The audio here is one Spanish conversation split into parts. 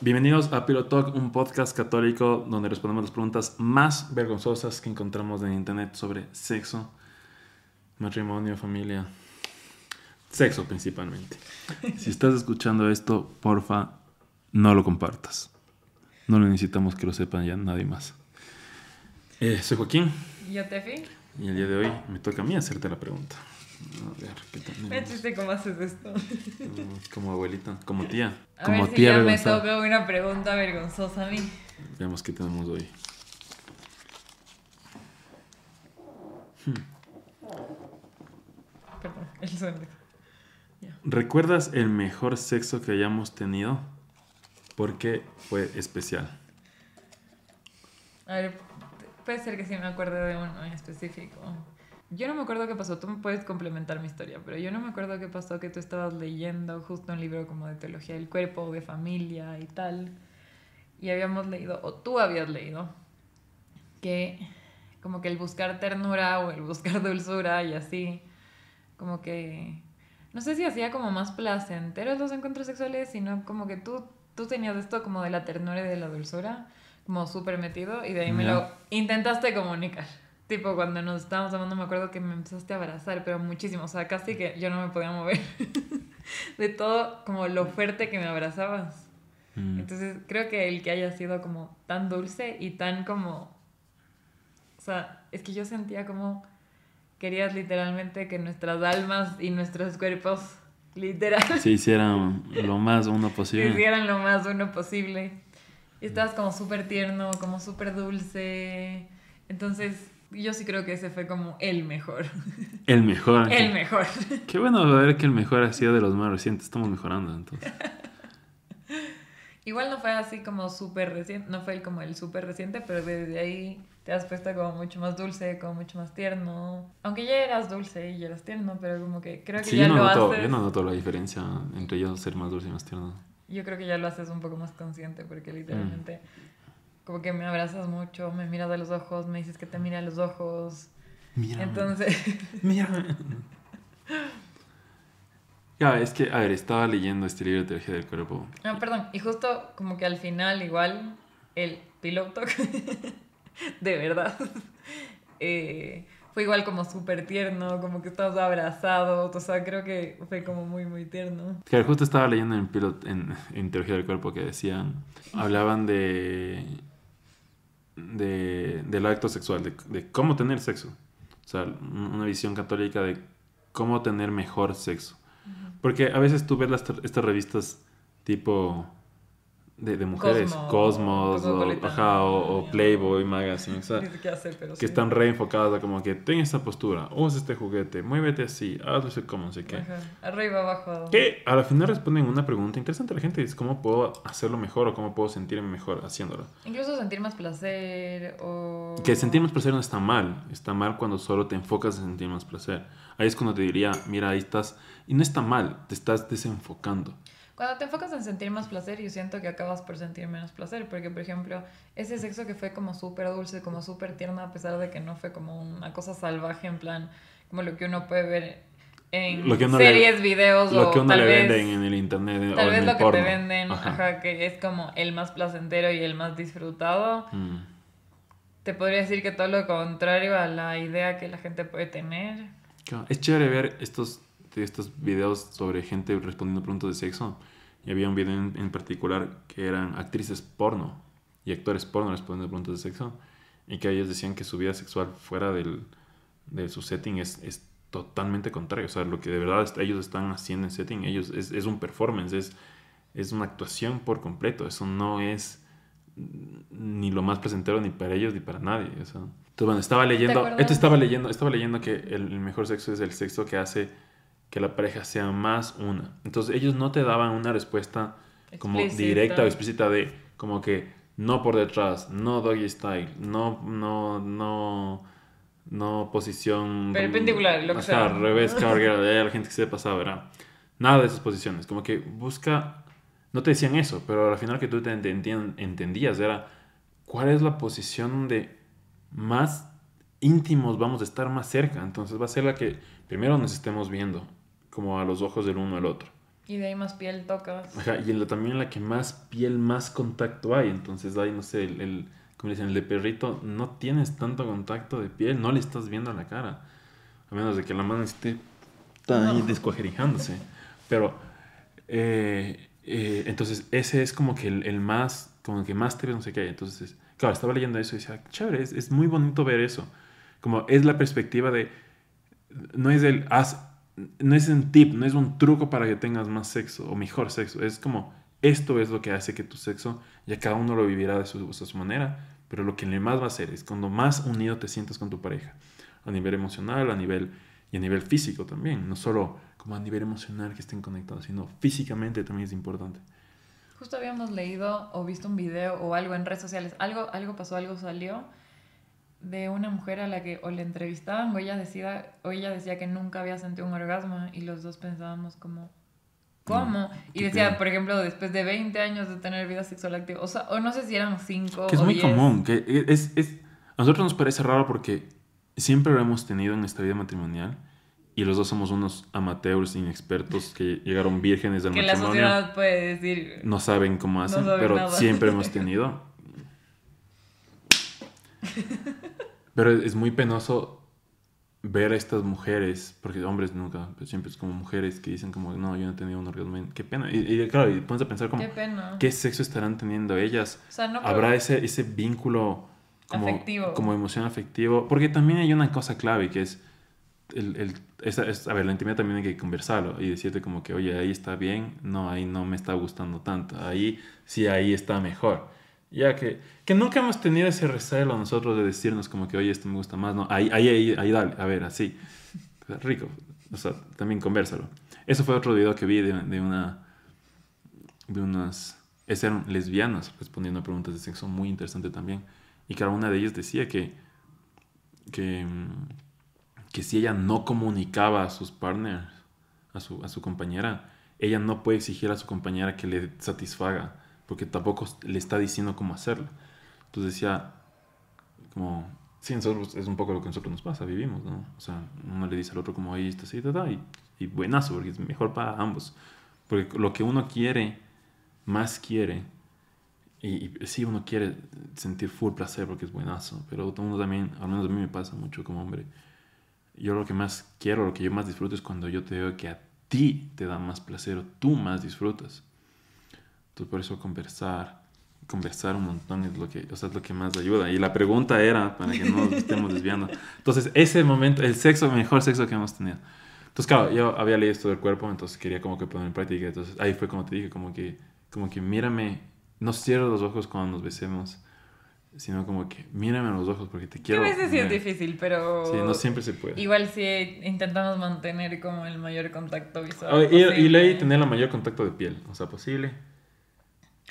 Bienvenidos a Pilot Talk, un podcast católico donde respondemos las preguntas más vergonzosas que encontramos en internet sobre sexo, matrimonio, familia, sexo principalmente. Si estás escuchando esto, porfa, no lo compartas. No necesitamos que lo sepan ya nadie más. Eh, soy Joaquín. Yo, Tefi. Y el día de hoy me toca a mí hacerte la pregunta. A ver, ¿qué tal? Me chiste cómo haces esto. Como abuelita, como tía. A como ver si ya me toca una pregunta vergonzosa a mí. Veamos qué tenemos hoy. Perdón, el sonido. ¿Recuerdas el mejor sexo que hayamos tenido? ¿Por qué fue especial? A ver, puede ser que sí me acuerde de uno en específico. Yo no me acuerdo qué pasó, tú me puedes complementar mi historia, pero yo no me acuerdo qué pasó que tú estabas leyendo justo un libro como de teología del cuerpo, de familia y tal. Y habíamos leído, o tú habías leído, que como que el buscar ternura o el buscar dulzura y así, como que, no sé si hacía como más placenteros los encuentros sexuales, sino como que tú, tú tenías esto como de la ternura y de la dulzura, como súper metido, y de ahí me lo intentaste comunicar. Tipo, cuando nos estábamos hablando, me acuerdo que me empezaste a abrazar, pero muchísimo. O sea, casi que yo no me podía mover. de todo, como lo fuerte que me abrazabas. Mm. Entonces, creo que el que haya sido como tan dulce y tan como. O sea, es que yo sentía como. Querías literalmente que nuestras almas y nuestros cuerpos, literal. Se hicieran lo más uno posible. Se hicieran lo más uno posible. Y estabas como súper tierno, como súper dulce. Entonces yo sí creo que ese fue como el mejor. El mejor. el mejor. Qué bueno ver que el mejor ha sido de los más recientes. Estamos mejorando entonces. Igual no fue así como súper reciente, no fue como el súper reciente, pero desde ahí te has puesto como mucho más dulce, como mucho más tierno. Aunque ya eras dulce y ya eras tierno, pero como que creo que ya yo no lo noto, haces. Yo no noto la diferencia entre yo ser más dulce y más tierno. Yo creo que ya lo haces un poco más consciente, porque literalmente como que me abrazas mucho, me miras a los ojos, me dices que te mira a los ojos. Mira. Entonces. Mira. Ya, es que, a ver, estaba leyendo este libro de teología del cuerpo. No, perdón, y justo como que al final, igual, el piloto, de verdad, eh, fue igual como súper tierno, como que estabas abrazado, o sea, creo que fue como muy, muy tierno. Claro, justo estaba leyendo en, pilot, en, en teología del cuerpo que decían, hablaban de de, del acto sexual, de, de, cómo tener sexo. O sea, una visión católica de cómo tener mejor sexo. Porque a veces tú ves las, estas revistas tipo de, de mujeres, Cosmos, o, Playboy Magazine, que están re enfocadas a como que ten esta postura, usa este juguete, muévete así, hazlo como no sé qué. Arriba, abajo. Que a la final responden una pregunta interesante a la gente, es cómo puedo hacerlo mejor o cómo puedo sentirme mejor haciéndolo. Incluso sentir más placer o... Que sentir más placer no está mal, está mal cuando solo te enfocas en sentir más placer. Ahí es cuando te diría, mira, ahí estás, y no está mal, te estás desenfocando. Cuando te enfocas en sentir más placer, yo siento que acabas por sentir menos placer, porque por ejemplo, ese sexo que fue como súper dulce, como súper tierno, a pesar de que no fue como una cosa salvaje, en plan, como lo que uno puede ver en series, videos lo o que uno tal le vez, venden en el internet tal o vez en lo el que porno. te venden ajá. que es como el más placentero y el más disfrutado Mm. te podría decir que todo lo contrario a la idea que la gente puede tener Es chévere ver estos, estos videos sobre gente respondiendo preguntas de sexo. Y había un video en, en particular que eran actrices porno y actores porno respondiendo preguntas de sexo. Y que ellos decían que su vida sexual fuera del, de su setting es, es totalmente contrario. O sea, lo que de verdad ellos están haciendo en setting, ellos es, es un performance, es, es una actuación por completo. Eso no es ni lo más placentero ni para ellos ni para nadie. o sea. Entonces, bueno, estaba leyendo, esto estaba leyendo, estaba leyendo que el mejor sexo es el sexo que hace que la pareja sea más una. Entonces, ellos no te daban una respuesta como Explícita. directa o explícita de como que no por detrás, no doggy style, no, no, no, no posición Perpendicular, lo que sea. revés, cowgirl, eh, la gente que se pasaba, ¿verdad? Nada de esas posiciones, como que busca, no te decían eso, pero al final que tú te entendías era cuál es la posición donde más íntimos vamos a estar más cerca, entonces va a ser la que primero nos estemos viendo, como a los ojos del uno al otro. Y de ahí más piel tocas. Ajá, y en la, también en la que más piel, más contacto hay. Entonces hay, no sé, el, el como dicen, el de perrito, no tienes tanto contacto de piel, no le estás viendo la cara. A menos de que la mano esté está ahí descuajerijándose. Pero, eh, eh, entonces, ese es como que el, el, más, como que más te ve, no sé qué. Entonces, claro, estaba leyendo eso y decía, chévere, es, es muy bonito ver eso. Como es la perspectiva de, no es el, haz, no es un tip, no es un truco para que tengas más sexo o mejor sexo. Es como, esto es lo que hace que tu sexo, ya cada uno lo vivirá de su, su manera, pero lo que le más va a hacer es cuando más unido te sientes con tu pareja, a nivel emocional, a nivel y a nivel físico también, no solo como a nivel emocional que estén conectados, sino físicamente también es importante. Justo habíamos leído o visto un video o algo en redes sociales, algo, algo pasó, algo salió de una mujer a la que o le entrevistaban o ella decía, o ella decía que nunca había sentido un orgasmo y los dos pensábamos como, ¿cómo? Y decía, por ejemplo, después de 20 años de tener vida sexual activa, o, sea, o no sé si eran 5 Que es muy 10. común, que es, es, a nosotros nos parece raro porque siempre lo hemos tenido en esta vida matrimonial y los dos somos unos amateurs inexpertos que llegaron vírgenes del que matrimonio. Que la sociedad puede decir... No saben cómo hacen, no pero nada. siempre hemos tenido. Pero es muy penoso ver a estas mujeres, porque hombres nunca, pero siempre es como mujeres que dicen como, no, yo no he tenido un orgasmo. Qué pena. Y, y claro, y pones a pensar como, qué, pena. ¿qué sexo estarán teniendo ellas? O sea, no ¿Habrá ese, ese vínculo como, afectivo. como emoción afectivo? Porque también hay una cosa clave que es, el, el, esa, es, a ver, la intimidad también hay que conversarlo y decirte como que, oye, ahí está bien, no, ahí no me está gustando tanto, ahí sí, ahí está mejor. Ya que, que nunca hemos tenido ese recelo nosotros de decirnos como que, oye, esto me gusta más, no, ahí, ahí, ahí, ahí dale, a ver, así. Rico, o sea, también conversalo. Eso fue otro video que vi de, de una, de unas, eran lesbianas respondiendo a preguntas de sexo muy interesante también. Y cada una de ellas decía que, que, que si ella no comunicaba a sus partners, a su, a su compañera, ella no puede exigir a su compañera que le satisfaga porque tampoco le está diciendo cómo hacerlo. Entonces decía, como, sí, nosotros es un poco lo que nosotros nos pasa, vivimos, ¿no? O sea, uno le dice al otro como, ahí está, así, ta, ta, y, y buenazo, porque es mejor para ambos. Porque lo que uno quiere, más quiere, y, y sí, uno quiere sentir full placer porque es buenazo, pero uno también, al menos a mí me pasa mucho como hombre, yo lo que más quiero, lo que yo más disfruto es cuando yo te veo que a ti te da más placer o tú más disfrutas. Entonces, por eso conversar, conversar un montón es lo que, o sea, es lo que más ayuda. Y la pregunta era, para que no nos estemos desviando. Entonces, ese momento, el sexo, el mejor sexo que hemos tenido. Entonces, claro, yo había leído esto del cuerpo, entonces quería como que poner en práctica. Entonces, ahí fue como te dije, como que, como que mírame, no cierro los ojos cuando nos besemos, sino como que mírame a los ojos porque te quiero. A veces sí es difícil, pero. Sí, no siempre se puede. Igual sí intentamos mantener como el mayor contacto visual. Oh, y, y leí tener el mayor contacto de piel, o sea, posible.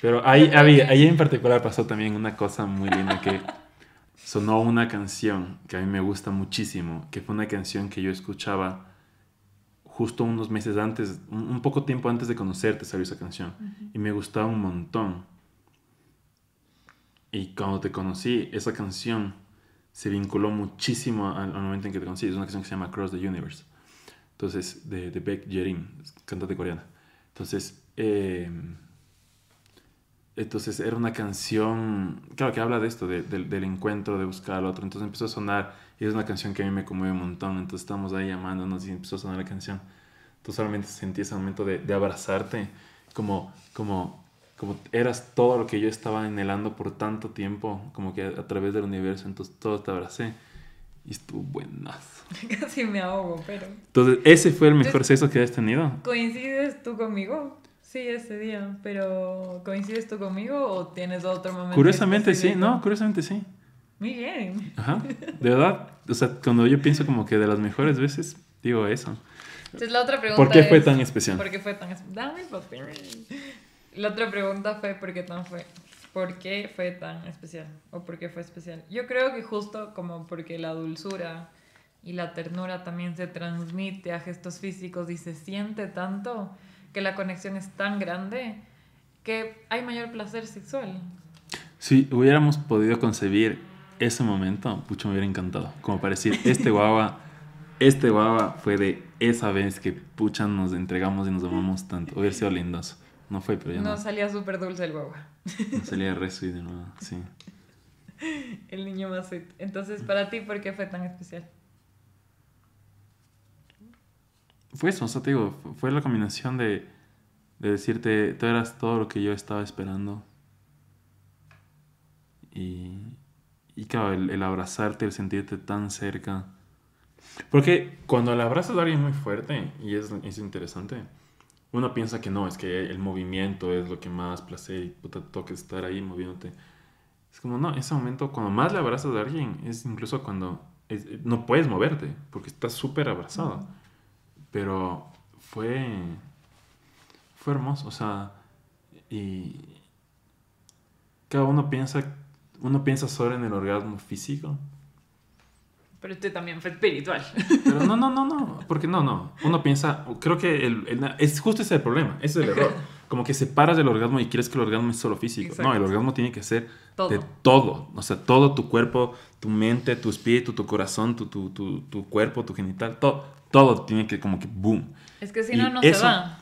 Pero ahí, ahí, ahí en particular pasó también una cosa muy linda que sonó una canción que a mí me gusta muchísimo, que fue una canción que yo escuchaba justo unos meses antes, un poco tiempo antes de conocerte salió esa canción uh -huh. y me gustaba un montón. Y cuando te conocí, esa canción se vinculó muchísimo al, al momento en que te conocí. Es una canción que se llama Across the Universe. Entonces, de, de Beck Jerin, cantante coreana. Entonces, eh, entonces era una canción, claro, que habla de esto, de, de, del encuentro, de buscar al otro. Entonces empezó a sonar y es una canción que a mí me conmueve un montón. Entonces estamos ahí llamándonos y empezó a sonar la canción. Entonces solamente sentí ese momento de, de abrazarte, como, como, como eras todo lo que yo estaba anhelando por tanto tiempo, como que a, a través del universo. Entonces todo te abracé y estuvo buenazo. Casi me ahogo, pero... Entonces ese fue el mejor sexo que has tenido. ¿Coincides tú conmigo? Sí, ese día, pero ¿coincides tú conmigo o tienes otro momento? Curiosamente sí, no, curiosamente sí. Muy bien. Ajá, de verdad, o sea, cuando yo pienso como que de las mejores veces, digo eso. Entonces la otra pregunta ¿Por qué es, fue tan especial? ¿Por qué fue tan especial? Dame el papel. La otra pregunta fue ¿por qué tan fue? ¿Por qué fue tan especial? ¿O por qué fue especial? Yo creo que justo como porque la dulzura y la ternura también se transmite a gestos físicos y se siente tanto que la conexión es tan grande que hay mayor placer sexual. Si hubiéramos podido concebir ese momento, pucho me hubiera encantado. Como para decir, este guava, este guava fue de esa vez que pucha nos entregamos y nos amamos tanto. Hubiera sido lindazo. No fue, pero ya No no. salía súper dulce el guagua. no salía re de nuevo, sí. El niño más sweet. Entonces, para ti, ¿por qué fue tan especial? Fue eso, o sea, te digo, fu- fue la combinación de, de decirte, tú eras todo lo que yo estaba esperando. Y, y claro, el, el abrazarte, el sentirte tan cerca. Porque cuando le abrazas a alguien muy fuerte, y es, es interesante, uno piensa que no, es que el movimiento es lo que más placer y puta toca estar ahí moviéndote. Es como, no, ese momento, cuando más le abrazas a alguien, es incluso cuando es- no puedes moverte, porque estás súper abrazado. Pero fue. Fue hermoso, o sea. Y. Cada uno piensa. Uno piensa solo en el orgasmo físico. Pero este también fue espiritual. Pero no, no, no, no. Porque no, no. Uno piensa. Creo que el, el- es justo ese el problema. Ese es el error. Como que separas del orgasmo y crees que el orgasmo es solo físico. No, el Exacto. orgasmo tiene que ser Todo. de todo. O sea, todo tu cuerpo, tu mente, tu espíritu, tu corazón, tu, tu, tu, tu cuerpo, tu genital. Todo, todo tiene que como que boom. Es que si Y no, no eso- se va.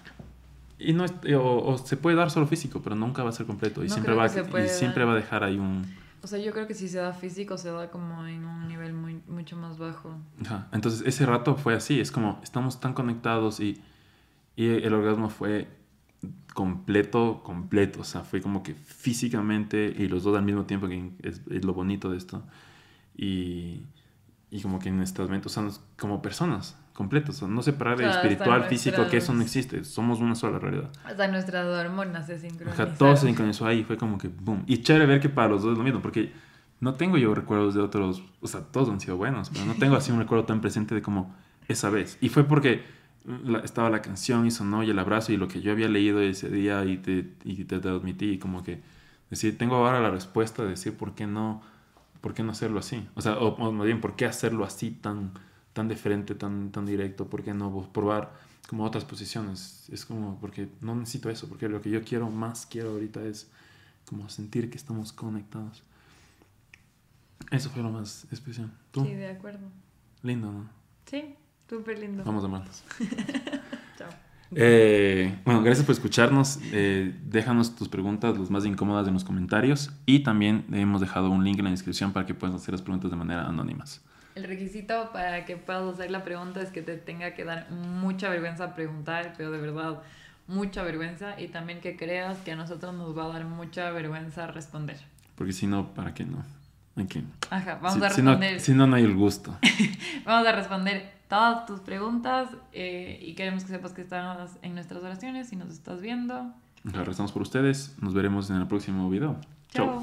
Y no o, o se puede dar solo físico, pero nunca va a ser completo. Y No siempre, va, y siempre va a dejar ahí un... O sea, yo creo que si se da físico, se da como en un nivel muy, mucho más bajo. Ajá. Entonces ese rato fue así. Es como estamos tan conectados y, y el orgasmo fue completo, completo. O sea, fue como que físicamente y los dos al mismo tiempo, que es, es lo bonito de esto. Y, y como que en nuestras mentes, o sea, como personas completos. O sea, no separar Claro, espiritual, físico, que eso no existe. Somos una sola realidad. Hasta nuestras hormonas se sincronizaron. todo se sincronizó ahí, fue como que boom. Y chévere ver que para los dos es lo mismo, porque no tengo yo recuerdos de otros, o sea, todos han sido buenos, pero no tengo así un recuerdo tan presente de como esa vez. Y fue porque la- estaba la canción y sonó y el abrazo y lo que yo había leído ese día y te, y te transmití y como que decir, tengo ahora la respuesta de decir por qué no, por qué no hacerlo así. O sea, o, o más bien, por qué hacerlo así tan, tan de frente, tan, tan directo, por qué no probar como otras posiciones. Es como, porque no necesito eso, porque lo que yo quiero, más quiero ahorita es como sentir que estamos conectados. Eso fue lo más especial. ¿Tú? Sí, de acuerdo. Lindo, ¿no? Sí, súper lindo. Vamos a amarnos. Chao. Eh, bueno, gracias por escucharnos. Eh, déjanos tus preguntas, las más incómodas, en los comentarios. Y también hemos dejado un link en la descripción para que puedas hacer las preguntas de manera anónimas. El requisito para que puedas hacer la pregunta es que te tenga que dar mucha vergüenza preguntar, pero de verdad mucha vergüenza y también que creas que a nosotros nos va a dar mucha vergüenza responder. Porque si no, ¿para qué no? Hay que- Ajá, vamos si, a si no, responder. si no, no hay el gusto. Vamos a responder todas tus preguntas eh, y queremos que sepas que estás en nuestras oraciones y nos estás viendo. Ajá, Rezamos por ustedes. Nos veremos en el próximo video. Chao.